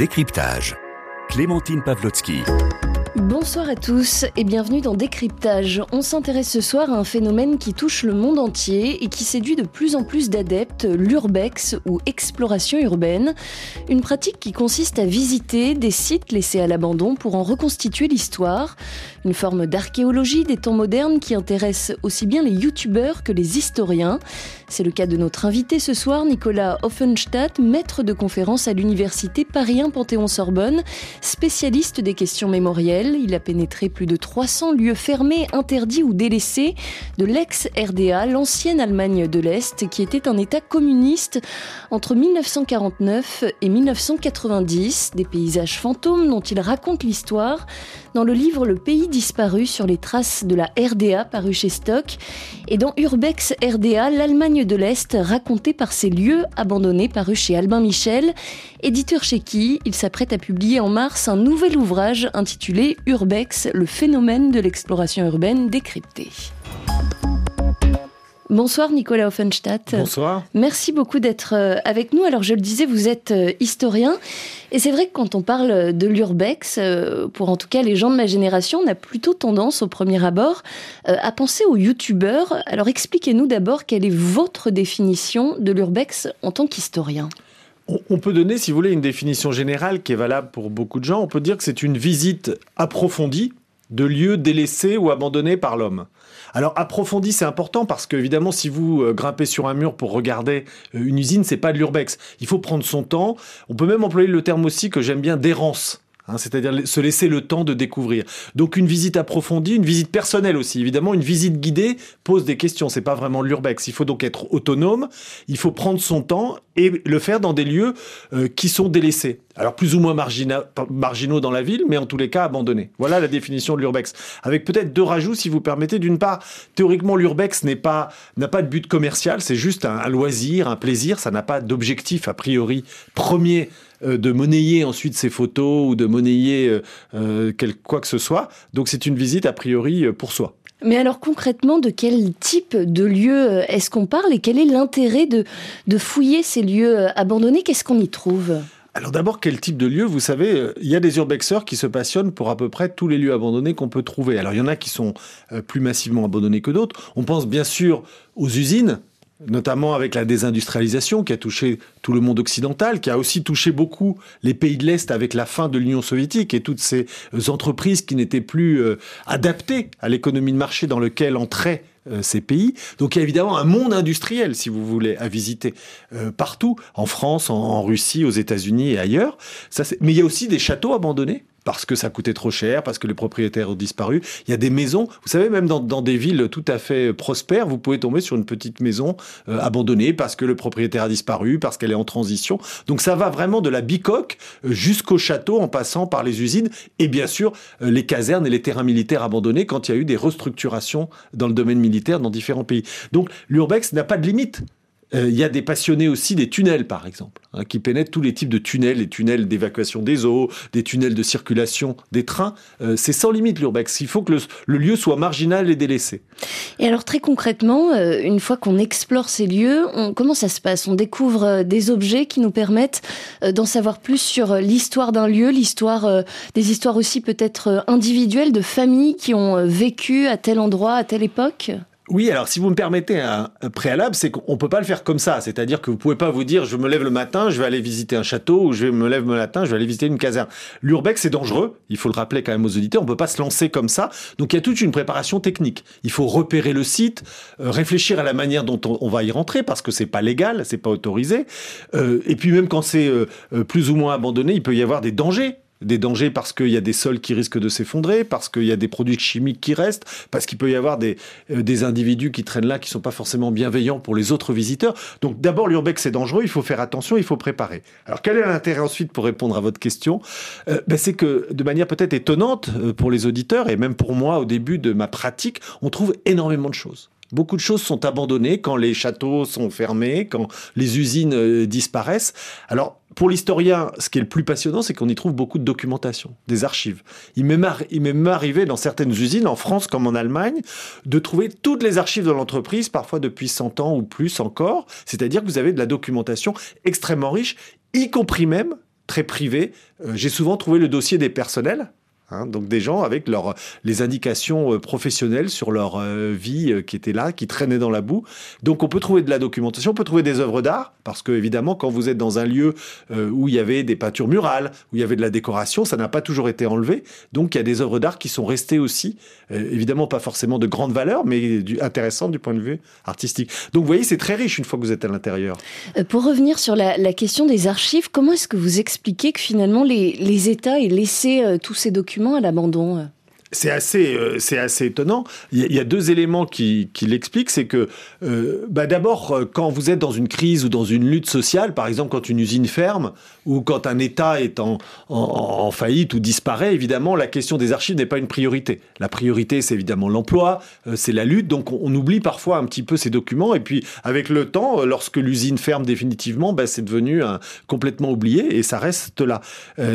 Décryptage. Clémentine Pavlotsky. Bonsoir à tous et bienvenue dans Décryptage. On s'intéresse ce soir à un phénomène qui touche le monde entier et qui séduit de plus en plus d'adeptes, l'urbex ou exploration urbaine. Une pratique qui consiste à visiter des sites laissés à l'abandon pour en reconstituer l'histoire. Une forme d'archéologie des temps modernes qui intéresse aussi bien les youtubeurs que les historiens. C'est le cas de notre invité ce soir, Nicolas Offenstadt, maître de conférence à l'université Paris 1 Panthéon-Sorbonne, spécialiste des questions mémorielles. Il a pénétré plus de 300 lieux fermés, interdits ou délaissés de l'ex-RDA, l'ancienne Allemagne de l'Est, qui était un État communiste entre 1949 et 1990. Des paysages fantômes dont il raconte l'histoire dans le livre Le pays disparu sur les traces de la RDA paru chez Stock et dans Urbex RDA, l'Allemagne de l'Est racontée par ces lieux abandonnés paru chez Albin Michel, éditeur chez qui il s'apprête à publier en mars un nouvel ouvrage intitulé Urbex, le phénomène de l'exploration urbaine décrypté. Bonsoir Nicolas Offenstadt. Bonsoir. Merci beaucoup d'être euh, avec nous. Alors je le disais, vous êtes euh, historien et c'est vrai que quand on parle de l'urbex, euh, pour en tout cas les gens de ma génération, on a plutôt tendance au premier abord à penser aux youtubeurs. Alors expliquez-nous d'abord quelle est votre définition de l'urbex en tant qu'historien. On peut donner, si vous voulez, une définition générale qui est valable pour beaucoup de gens. On peut dire que c'est une visite approfondie de lieux délaissés ou abandonnés par l'homme. Alors approfondi, c'est important parce que évidemment, si vous euh, grimpez sur un mur pour regarder euh, une usine, c'est pas de l'urbex. Il faut prendre son temps. On peut même employer le terme aussi que j'aime bien d'errance. Hein, c'est-à-dire se laisser le temps de découvrir. Donc une visite approfondie, une visite personnelle aussi. Évidemment, une visite guidée pose des questions. C'est pas vraiment l'urbex. Il faut donc être autonome. Il faut prendre son temps et le faire dans des lieux euh, qui sont délaissés. Alors plus ou moins marginaux dans la ville, mais en tous les cas abandonnés. Voilà la définition de l'urbex. Avec peut-être deux rajouts, si vous permettez. D'une part, théoriquement, l'urbex n'est pas n'a pas de but commercial. C'est juste un loisir, un plaisir. Ça n'a pas d'objectif a priori premier euh, de monnayer ensuite ces photos ou de monnayer euh, euh, quoi que ce soit. Donc c'est une visite a priori pour soi. Mais alors concrètement, de quel type de lieu est-ce qu'on parle et quel est l'intérêt de fouiller ces lieux abandonnés? Qu'est-ce qu'on y trouve? Alors d'abord, quel type de lieu Vous savez, il y a des urbexeurs qui se passionnent pour à peu près tous les lieux abandonnés qu'on peut trouver. Alors il y en a qui sont plus massivement abandonnés que d'autres. On pense bien sûr aux usines, notamment avec la désindustrialisation qui a touché tout le monde occidental, qui a aussi touché beaucoup les pays de l'Est avec la fin de l'Union soviétique et toutes ces euh, entreprises qui n'étaient plus euh, adaptées à l'économie de marché dans lequel entraient euh, ces pays. Donc il y a évidemment un monde industriel, si vous voulez, à visiter partout, en France, en, Russie, aux États-Unis et ailleurs. Ça, mais il y a aussi des châteaux abandonnés parce que ça coûtait trop cher, parce que les propriétaires ont disparu. Il y a des maisons, vous savez, même dans, des villes tout à fait prospères, vous pouvez tomber sur une petite maison euh, abandonnée parce que le propriétaire a disparu, parce qu'elle est en transition. Donc ça va vraiment de la bicoque euh, jusqu'au château en passant par les usines et bien sûr euh, les casernes et les terrains militaires abandonnés quand il y a eu des restructurations dans le domaine militaire dans différents pays. Donc l'urbex n'a pas de limite. Euh, il y a des passionnés aussi des tunnels, par exemple, hein, qui pénètrent tous les types de tunnels, les tunnels d'évacuation des eaux, des tunnels de circulation des trains. Euh, c'est sans limite l'urbex. Il faut que le, lieu soit marginal et délaissé. Et alors très concrètement, euh, une fois qu'on explore ces lieux, comment ça se passe? On découvre des objets qui nous permettent d'en savoir plus sur l'histoire d'un lieu, l'histoire, des histoires aussi peut-être individuelles de familles qui ont vécu à tel endroit, à telle époque? Oui, alors si vous me permettez un, préalable, c'est qu'on peut pas le faire comme ça. C'est-à-dire que vous pouvez pas vous dire, je me lève le matin, je vais aller visiter un château, ou je me lève le matin, je vais aller visiter une caserne. L'urbex, c'est dangereux. Il faut le rappeler quand même aux auditeurs. On peut pas se lancer comme ça. Donc il y a toute une préparation technique. Il faut repérer le site, euh, réfléchir à la manière dont on, va y rentrer, parce que c'est pas légal, c'est pas autorisé. Euh, et puis même quand c'est euh, plus ou moins abandonné, il peut y avoir des dangers des dangers parce qu'il y a des sols qui risquent de s'effondrer, parce qu'il y a des produits chimiques qui restent, parce qu'il peut y avoir des, euh, des individus qui traînent là qui sont pas forcément bienveillants pour les autres visiteurs. Donc d'abord l'urbex c'est dangereux, il faut faire attention, il faut préparer. Alors quel est l'intérêt ensuite pour répondre à votre question? Euh, ben, C'est que de manière peut-être étonnante euh, pour les auditeurs et même pour moi au début de ma pratique, on trouve énormément de choses. Beaucoup de choses sont abandonnées quand les châteaux sont fermés, quand les usines disparaissent. Alors, pour l'historien, ce qui est le plus passionnant, c'est qu'on y trouve beaucoup de documentation, des archives. Il m'est même arrivé dans certaines usines, en France comme en Allemagne, de trouver toutes les archives de l'entreprise, parfois depuis 100 ans ou plus encore. C'est-à-dire que vous avez de la documentation extrêmement riche, y compris même très privés. J'ai souvent trouvé le dossier des personnels Hein, donc des gens avec leur, les indications euh, professionnelles sur leur euh, vie euh, qui étaient là, qui traînaient dans la boue. Donc on peut trouver de la documentation, on peut trouver des œuvres d'art, parce que évidemment quand vous êtes dans un lieu où il y avait des peintures murales, où il y avait de la décoration, ça n'a pas toujours été enlevé. Donc il y a des œuvres d'art qui sont restées aussi, évidemment pas forcément de grande valeur, mais intéressantes du point de vue artistique. Donc vous voyez, c'est très riche une fois que vous êtes à l'intérieur. pour revenir sur la, question des archives, comment est-ce que vous expliquez que finalement les, les États aient laissé tous ces documents à l'abandon c'est assez, euh, assez étonnant. Il y, a, deux éléments qui, qui l'expliquent. C'est que, euh, bah d'abord, euh, quand vous êtes dans une crise ou dans une lutte sociale, par exemple quand une usine ferme ou quand un État est en, en, faillite ou disparaît, évidemment, la question des archives n'est pas une priorité. La priorité, c'est évidemment l'emploi, c'est la lutte. Donc, on, oublie parfois un petit peu ces documents. Et puis, avec le temps, lorsque l'usine ferme définitivement, bah, c'est devenu complètement oublié et ça reste là.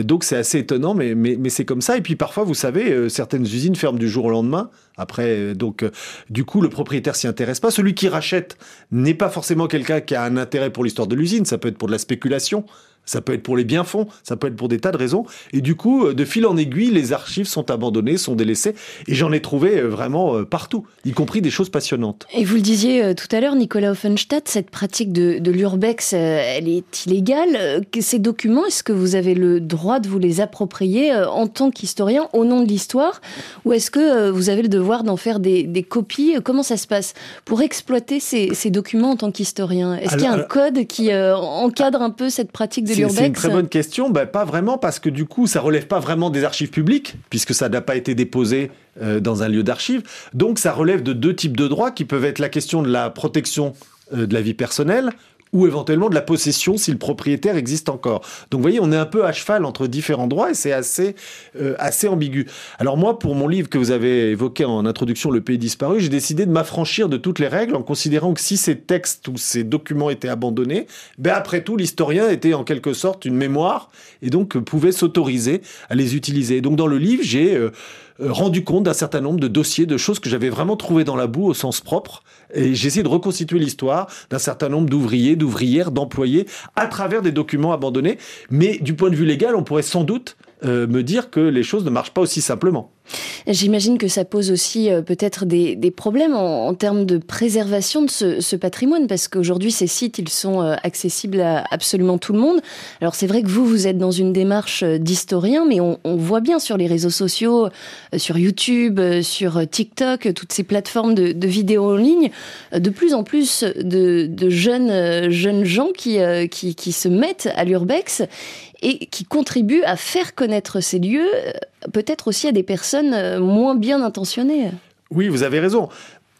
donc, c'est assez étonnant, mais, mais, mais c'est comme ça. Et puis, parfois, vous savez, certaines usines ferment du jour au lendemain. Après, euh, donc, euh, du coup, le propriétaire s'y intéresse pas. Celui qui rachète n'est pas forcément quelqu'un qui a un intérêt pour l'histoire de l'usine. Ça peut être pour de la spéculation. Ça peut être pour les biens-fonds, ça peut être pour des tas de raisons. Et du coup, euh, de fil en aiguille, les archives sont abandonnées, sont délaissées. Et j'en ai trouvé euh, vraiment euh, partout, y compris des choses passionnantes. Et vous le disiez tout à l'heure, Nicolas Offenstadt, cette pratique de, de l'urbex, elle est illégale. Ces documents, est-ce que vous avez le droit de vous les approprier en tant qu'historien au nom de l'histoire Ou est-ce que vous avez le devoir d'en faire des, des, copies Comment ça se passe pour exploiter ces, ces documents en tant qu'historien? Est-ce qu'il y a un code qui encadre un peu cette pratique de c'est une très bonne question. Ben, pas vraiment, parce que du coup, ça relève pas vraiment des archives publiques, puisque ça n'a pas été déposé euh, dans un lieu d'archives. Donc, ça relève de deux types de droits qui peuvent être la question de la protection euh, de la vie personnelle ou éventuellement de la possession si le propriétaire existe encore. Donc vous voyez, on est un peu à cheval entre différents droits et c'est assez, euh, assez ambigu. Alors moi, pour mon livre que vous avez évoqué en introduction, Le pays disparu, j'ai décidé de m'affranchir de toutes les règles en considérant que si ces textes ou ces documents étaient abandonnés, ben après tout, l'historien était en quelque sorte une mémoire et donc pouvait s'autoriser à les utiliser. Donc dans le livre, j'ai... Euh, euh, rendu compte d'un certain nombre de dossiers, de choses que j'avais vraiment trouvées dans la boue au sens propre. Et j'ai essayé de reconstituer l'histoire d'un certain nombre d'ouvriers, d'ouvrières, d'employés à travers des documents abandonnés. Mais du point de vue légal, on pourrait sans doute euh, me dire que les choses ne marchent pas aussi simplement. J'imagine que ça pose aussi euh, peut-être des, problèmes en, termes de préservation de ce, patrimoine, parce qu'aujourd'hui, ces sites, ils sont euh, accessibles à absolument tout le monde. Alors c'est vrai que vous, vous êtes dans une démarche d'historien, mais on, voit bien sur les réseaux sociaux, sur YouTube, sur TikTok, toutes ces plateformes de, vidéos en ligne, de plus en plus de, jeunes, jeunes gens qui, qui, se mettent à l'urbex et qui contribue à faire connaître ces lieux, euh, peut-être aussi à des personnes euh, moins bien intentionnées. Oui, vous avez raison.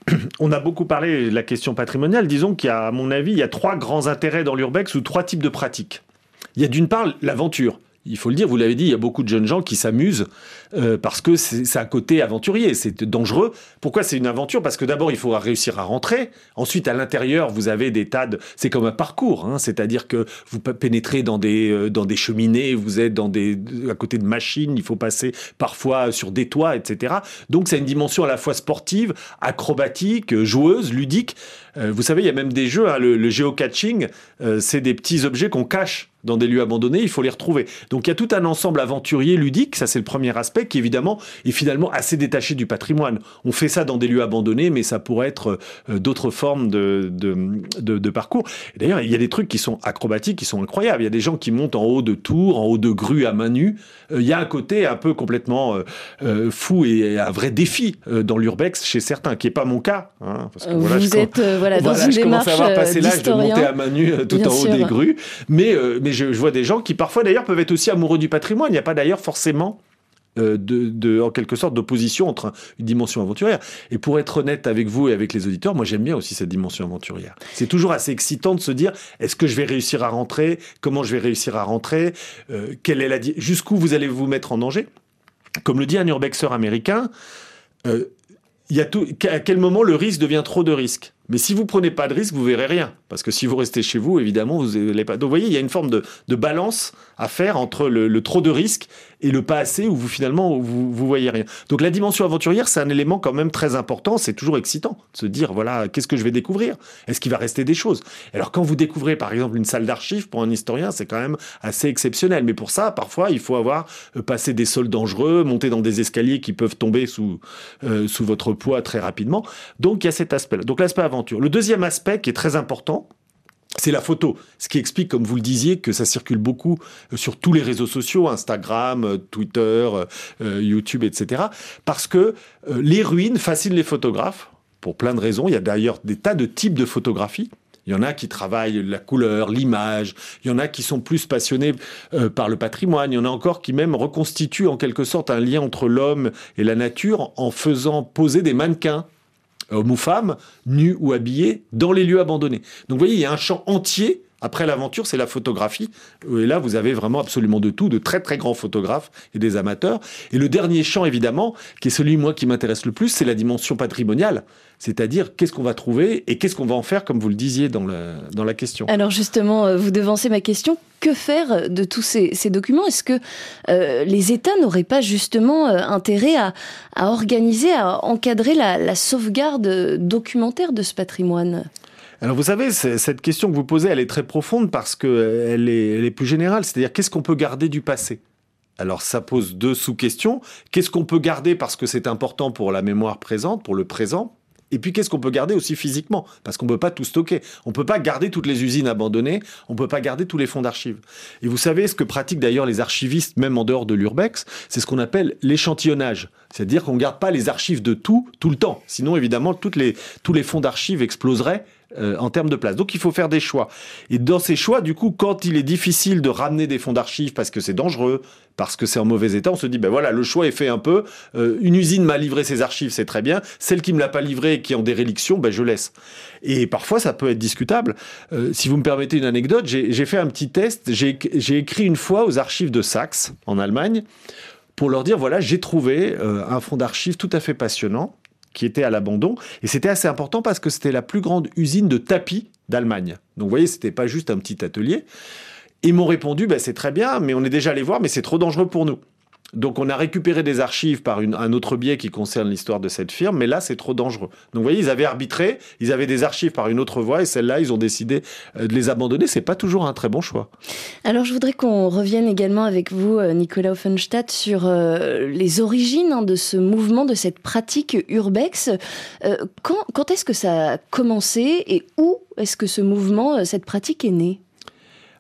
On a beaucoup parlé de la question patrimoniale. Disons qu'il y a, à mon avis, il y a trois grands intérêts dans l'urbex ou trois types de pratiques. Il y a d'une part l'aventure il faut le dire, vous l'avez dit, il y a beaucoup de jeunes gens qui s'amusent euh, parce que c'est un côté aventurier, c'est dangereux. Pourquoi c'est une aventure? Parce que d'abord, il faut réussir à rentrer. Ensuite, à l'intérieur, vous avez des tas de... C'est comme un parcours, hein. c'est-à-dire que vous pénétrez dans des, euh, dans des cheminées, vous êtes dans des, à côté de machines, il faut passer parfois sur des toits, etc. Donc, c'est une dimension à la fois sportive, acrobatique, joueuse, ludique. Euh, vous savez, il y a même des jeux, hein, le, le géocaching, c'est des petits objets qu'on cache dans des lieux abandonnés, il faut les retrouver. Donc il y a tout un ensemble aventurier ludique, ça c'est le premier aspect, qui évidemment est finalement assez détaché du patrimoine. On fait ça dans des lieux abandonnés, mais ça pourrait être euh, d'autres formes de, de, parcours. D'ailleurs, il y a des trucs qui sont acrobatiques, qui sont incroyables. Il y a des gens qui montent en haut de tours, en haut de grues à main nue. Euh, il y a un côté un peu complètement euh, fou et un vrai défi dans l'urbex chez certains, qui n'est pas mon cas. Hein, Vous êtes voilà, dans une démarche à avoir passé l'âge de monter à main nue tout en haut des grues. Mais, mais je, vois des gens qui parfois d'ailleurs peuvent être aussi amoureux du patrimoine. Il n'y a pas d'ailleurs forcément euh, de, en quelque sorte d'opposition entre une dimension aventurière. Et pour être honnête avec vous et avec les auditeurs, moi j'aime bien aussi cette dimension aventurière. C'est toujours assez excitant de se dire est-ce que je vais réussir à rentrer? Comment je vais réussir à rentrer? Euh, Quelle est la jusqu'où vous allez vous mettre en danger? Comme le dit un urbexer américain, euh, il y a tout, à quel moment le risque devient trop de risque Mais si vous prenez pas de risque, vous verrez rien. Parce que si vous restez chez vous, évidemment, vous n'allez pas. Donc, vous voyez, il y a une forme de, balance à faire entre le, trop de risques et le pas assez où vous finalement vous, vous voyez rien. Donc, la dimension aventurière, c'est un élément quand même très important. C'est toujours excitant de se dire, voilà, qu'est-ce que je vais découvrir? Est-ce qu'il va rester des choses? Alors, quand vous découvrez, par exemple, une salle d'archives pour un historien, c'est quand même assez exceptionnel. Mais pour ça, parfois, il faut avoir euh, passé des sols dangereux, monter dans des escaliers qui peuvent tomber sous, euh, sous votre poids très rapidement. Donc, il y a cet aspect-là. Donc, l'aspect le deuxième aspect qui est très important, c'est la photo, ce qui explique, comme vous le disiez, que ça circule beaucoup euh, sur tous les réseaux sociaux, Instagram, euh, Twitter, euh, YouTube, etc. Parce que les ruines fascinent les photographes, pour plein de raisons. Il y a d'ailleurs des tas de types de photographies. Il y en a qui travaillent la couleur, l'image. Il y en a qui sont plus passionnés par le patrimoine. Il y en a encore qui même reconstituent en quelque sorte un lien entre l'homme et la nature en faisant poser des mannequins hommes ou femmes, nus ou habillés, dans les lieux abandonnés. Donc vous voyez, il y a un champ entier. Après l'aventure, c'est la photographie. Et là, vous avez vraiment absolument de tout, de très très grands photographes et des amateurs. Et le dernier champ, évidemment, qui est celui, moi, qui m'intéresse le plus, c'est la dimension patrimoniale. C'est-à-dire, qu'est-ce qu'on va trouver et qu'est-ce qu'on va en faire, comme vous le disiez dans la, question. Alors justement, euh, vous devancez ma question. Que faire de tous ces, documents? Est-ce que euh, les États n'auraient pas justement euh, intérêt à, organiser, à encadrer la sauvegarde documentaire de ce patrimoine? Alors vous savez, cette question que vous posez, elle est très profonde parce qu'elle est, elle est plus générale. C'est-à-dire qu'est-ce qu'on peut garder du passé? Alors ça pose deux sous-questions. Qu'est-ce qu'on peut garder parce que c'est important pour la mémoire présente, pour le présent? Et puis qu'est-ce qu'on peut garder aussi physiquement? Parce qu'on ne peut pas tout stocker. On ne peut pas garder toutes les usines abandonnées, on ne peut pas garder tous les fonds d'archives. Et vous savez ce que pratiquent d'ailleurs les archivistes, même en dehors de l'urbex, c'est ce qu'on appelle l'échantillonnage. C'est-à-dire qu'on ne garde pas les archives de tout, tout le temps. Sinon, évidemment, toutes les, tous les fonds d'archives exploseraient euh, en termes de place. Donc il faut faire des choix. Et dans ces choix, du coup, quand il est difficile de ramener des fonds d'archives parce que c'est dangereux, parce que c'est en mauvais état, on se dit, ben voilà, le choix est fait un peu. Euh, une usine m'a livré ses archives, c'est très bien. Celle qui me l'a pas livré et qui est en déréliction, ben je laisse. Et parfois, ça peut être discutable. Euh, si vous me permettez une anecdote, j'ai fait un petit test. J'ai écrit une fois aux archives de Saxe, en Allemagne, pour leur dire, voilà, j'ai trouvé un fonds d'archives tout à fait passionnant qui était à l'abandon. Et c'était assez important parce que c'était la plus grande usine de tapis d'Allemagne. Donc vous voyez, c'était pas juste un petit atelier. Ils m'ont répondu, bah, c'est très bien, mais on est déjà allé voir, mais c'est trop dangereux pour nous. Donc on a récupéré des archives par un autre biais qui concerne l'histoire de cette firme, mais là c'est trop dangereux. Donc vous voyez, ils avaient arbitré, ils avaient des archives par une autre voie et celle-là ils ont décidé euh, de les abandonner. C'est pas toujours un très bon choix. Alors je voudrais qu'on revienne également avec vous, euh, Nicolas Offenstadt, sur euh, les origines hein, de ce mouvement, de cette pratique urbex. quand, quand est-ce que ça a commencé et où est-ce que ce mouvement, cette pratique est née?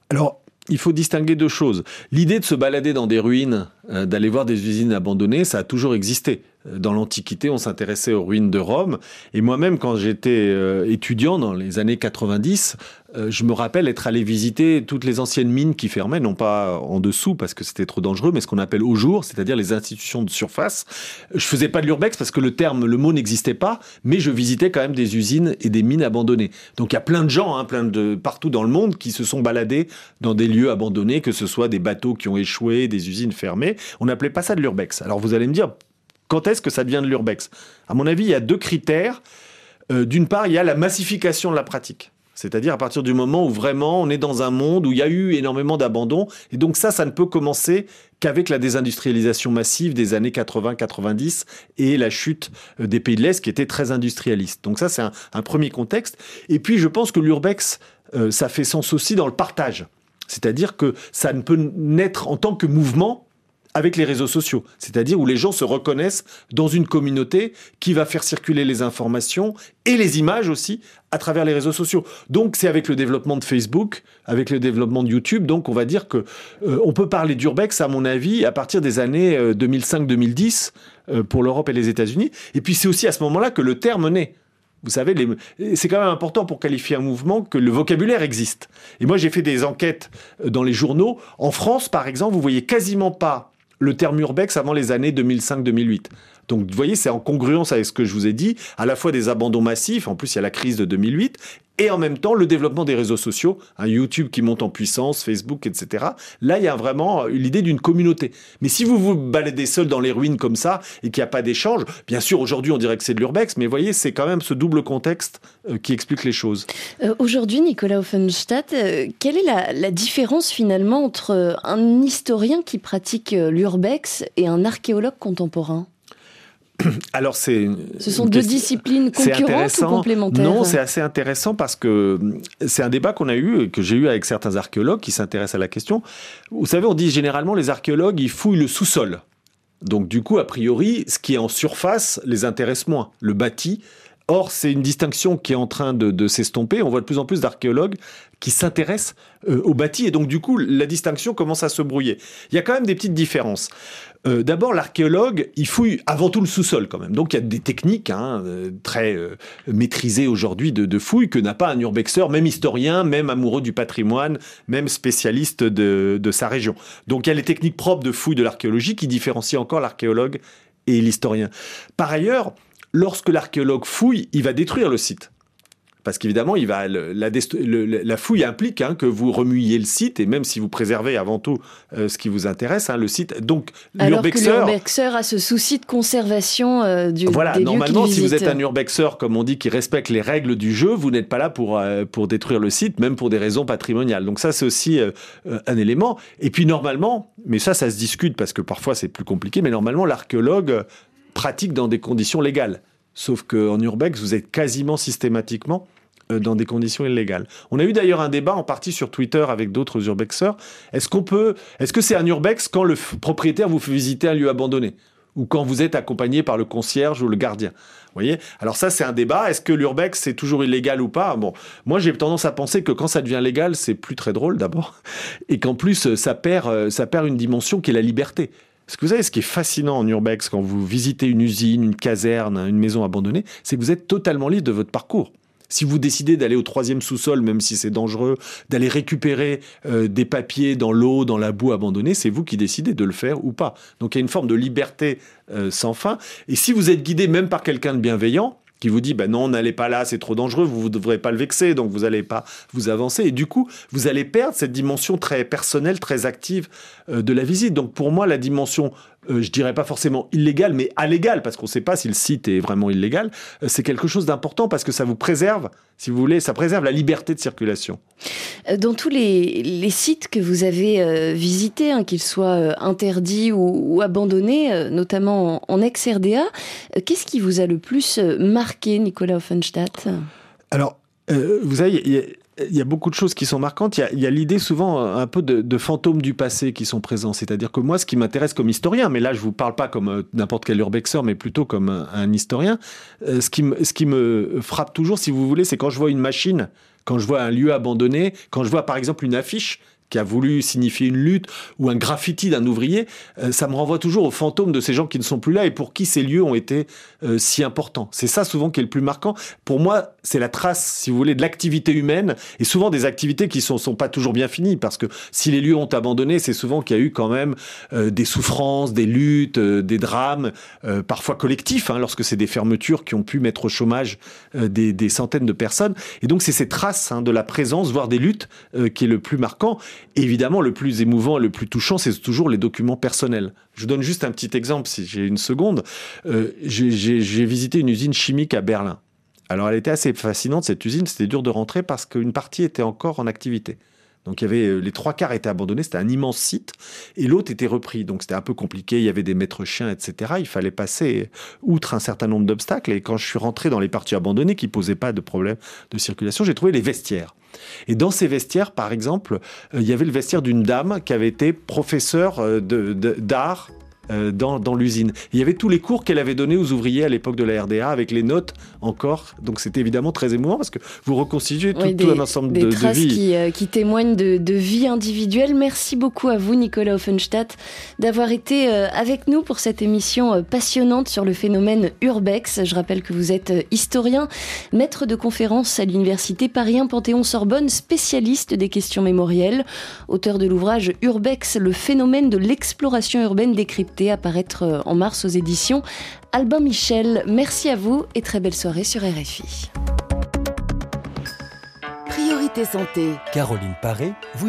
Alors il faut distinguer deux choses. L'idée de se balader dans des ruines, euh, d'aller voir des usines abandonnées, ça a toujours existé. Dans l'Antiquité, on s'intéressait aux ruines de Rome. Et moi-même, quand j'étais euh, étudiant dans les années 90, euh, je me rappelle être allé visiter toutes les anciennes mines qui fermaient, non pas en dessous parce que c'était trop dangereux, mais ce qu'on appelle au jour, c'est-à-dire les institutions de surface. Je faisais pas de l'urbex parce que le terme, le mot n'existait pas, mais je visitais quand même des usines et des mines abandonnées. Donc il y a plein de gens, hein, plein de partout dans le monde, qui se sont baladés dans des lieux abandonnés, que ce soit des bateaux qui ont échoué, des usines fermées. On n'appelait pas ça de l'urbex. Alors vous allez me dire, quand est-ce que ça devient de l'urbex? À mon avis, il y a deux critères. Euh, d'une part, il y a la massification de la pratique. C'est-à-dire à partir du moment où vraiment on est dans un monde où il y a eu énormément d'abandon. Et donc ça, ça ne peut commencer qu'avec la désindustrialisation massive des années 80-90 et la chute euh, des pays de l'Est qui étaient très industrialistes. Donc ça, c'est un, premier contexte. Et puis je pense que l'urbex, euh, ça fait sens aussi dans le partage. C'est-à-dire que ça ne peut naître en tant que mouvement avec les réseaux sociaux, c'est-à-dire où les gens se reconnaissent dans une communauté qui va faire circuler les informations et les images aussi à travers les réseaux sociaux. Donc c'est avec le développement de Facebook, avec le développement de YouTube, donc on va dire que euh, on peut parler d'urbex à mon avis à partir des années 2005-2010 euh, euh, pour l'Europe et les États-Unis. Et puis c'est aussi à ce moment-là que le terme naît. Vous savez, c'est quand même important pour qualifier un mouvement que le vocabulaire existe. Et moi, j'ai fait des enquêtes dans les journaux. En France, par exemple, vous voyez quasiment pas le terme urbex avant les années 2005-2008. Donc vous voyez, c'est en congruence avec ce que je vous ai dit, à la fois des abandons massifs, en plus il y a la crise de 2008, et en même temps le développement des réseaux sociaux, un YouTube qui monte en puissance, Facebook, etc. Là, il y a vraiment l'idée d'une communauté. Mais si vous vous baladez seul dans les ruines comme ça et qu'il n'y a pas d'échange, bien sûr, aujourd'hui, on dirait que c'est de l'urbex, mais vous voyez, c'est quand même ce double contexte euh, qui explique les choses. Euh, aujourd'hui, Nicolas Offenstadt, euh, quelle est la, la, différence finalement entre un historien qui pratique l'urbex et un archéologue contemporain? alors c'est. Ce sont deux disciplines concurrentes ou complémentaires Non, c'est assez intéressant parce que c'est un débat qu'on a eu, que j'ai eu avec certains archéologues qui s'intéressent à la question. Vous savez, on dit généralement les archéologues, ils fouillent le sous-sol. Donc du coup, a priori, ce qui est en surface les intéresse moins. Le bâti, Or, c'est une distinction qui est en train de, s'estomper. On voit de plus en plus d'archéologues qui s'intéressent euh, au bâti et donc du coup, la distinction commence à se brouiller. Il y a quand même des petites différences. Euh, d'abord, l'archéologue, il fouille avant tout le sous-sol quand même. Donc il y a des techniques hein, euh, très maîtrisées aujourd'hui de, de, fouille que n'a pas un urbexeur, même historien, même amoureux du patrimoine, même spécialiste de, de sa région. Donc il y a les techniques propres de fouille de l'archéologie qui différencient encore l'archéologue et l'historien. Par ailleurs, lorsque l'archéologue fouille, il va détruire le site. Parce qu'évidemment, il va la, fouille implique hein, que vous remuiez le site et même si vous préservez avant tout euh, ce qui vous intéresse, hein, le site. Donc l'urbexeur a ce souci de conservation euh, du. Voilà, normalement, si vous êtes un urbexeur, comme on dit, qui respecte les règles du jeu, vous n'êtes pas là pour euh, pour détruire le site, même pour des raisons patrimoniales. Donc ça, c'est aussi un élément. Et puis normalement, mais ça, ça se discute parce que parfois c'est plus compliqué. Mais normalement, l'archéologue pratique dans des conditions légales. Sauf qu'en urbex, vous êtes quasiment systématiquement euh, dans des conditions illégales. On a eu d'ailleurs un débat en partie sur Twitter avec d'autres urbexeurs. Est-ce qu'on peut, est-ce que c'est un urbex quand le propriétaire vous fait visiter un lieu abandonné? Ou quand vous êtes accompagné par le concierge ou le gardien? Vous voyez? Alors ça, c'est un débat. Est-ce que l'urbex, c'est toujours illégal ou pas? Bon, moi, j'ai tendance à penser que quand ça devient légal, c'est plus très drôle d'abord, et qu'en plus, ça perd, euh, ça perd une dimension qui est la liberté. Parce que vous savez, ce qui est fascinant en urbex quand vous visitez une usine, une caserne, une maison abandonnée, c'est que vous êtes totalement libre de votre parcours. Si vous décidez d'aller au troisième sous-sol, même si c'est dangereux, d'aller récupérer euh, des papiers dans l'eau, dans la boue abandonnée, c'est vous qui décidez de le faire ou pas. Donc il y a une forme de liberté euh, sans fin. Et si vous êtes guidé même par quelqu'un de bienveillant, qui vous dit ben non, n'allez pas là, c'est trop dangereux, vous ne devrez pas le vexer, donc vous n'allez pas vous avancer. Et du coup, vous allez perdre cette dimension très personnelle, très active euh, de la visite. Donc pour moi, la dimension euh, je dirais pas forcément illégal, mais allégal, parce qu'on ne sait pas si le site est vraiment illégal, euh, c'est quelque chose d'important parce que ça vous préserve, si vous voulez, ça préserve la liberté de circulation. Euh, dans tous les, sites que vous avez visités, hein, qu'ils soient interdits ou, abandonnés, notamment en, ex-RDA, qu'est-ce qui vous a le plus marqué, Nicolas Offenstadt? Alors, vous savez, il y a beaucoup de choses qui sont marquantes. Il y a, l'idée souvent euh, un peu de, fantômes du passé qui sont présents. C'est-à-dire que moi, ce qui m'intéresse comme historien, mais là, je vous parle pas comme euh, n'importe quel urbexeur, mais plutôt comme un, historien, euh, qui me, ce qui me frappe toujours, si vous voulez, c'est quand je vois une machine, quand je vois un lieu abandonné, quand je vois par exemple une affiche qui a voulu signifier une lutte ou un graffiti d'un ouvrier, euh, ça me renvoie toujours aux fantômes de ces gens qui ne sont plus là et pour qui ces lieux ont été euh, si importants. C'est ça souvent qui est le plus marquant. Pour moi, c'est la trace, si vous voulez, de l'activité humaine et souvent des activités qui sont, sont pas toujours bien finies parce que si les lieux ont abandonné, c'est souvent qu'il y a eu quand même euh, des souffrances, des luttes, des drames, parfois collectifs, hein, lorsque c'est des fermetures qui ont pu mettre au chômage des, des, centaines de personnes. Et donc c'est ces traces hein, de la présence, voire des luttes, qui est le plus marquant. Évidemment, le plus émouvant et le plus touchant, c'est toujours les documents personnels. Je vous donne juste un petit exemple, si j'ai une seconde. Euh, j'ai visité une usine chimique à Berlin. Alors, elle était assez fascinante, cette usine. C'était dur de rentrer parce qu'une partie était encore en activité. Donc il y avait euh, les trois quarts étaient abandonnés, c'était un immense site, et l'autre était repris. Donc c'était un peu compliqué, il y avait des maîtres chiens, etc. Il fallait passer outre un certain nombre d'obstacles. Et quand je suis rentré dans les parties abandonnées qui posaient pas de problème de circulation, j'ai trouvé les vestiaires. Et dans ces vestiaires, par exemple, euh, il y avait le vestiaire d'une dame qui avait été professeure euh, d'art dans, dans l'usine. Il y avait tous les cours qu'elle avait donnés aux ouvriers à l'époque de la RDA, avec les notes encore. Donc c'était évidemment très émouvant parce que vous reconstituez tout, un ensemble de, traces de Qui, euh, qui témoignent de, de, vie individuelle. Merci beaucoup à vous, Nicolas Offenstadt, d'avoir été euh, avec nous pour cette émission passionnante sur le phénomène Urbex. Je rappelle que vous êtes historien, maître de conférence à l'université Paris 1 Panthéon-Sorbonne, spécialiste des questions mémorielles, auteur de l'ouvrage Urbex, le phénomène de l'exploration urbaine décryptée adapté à paraître en mars aux éditions Albin Michel. Merci à vous et très belle soirée sur RFI. Priorité santé. Caroline Paré, vous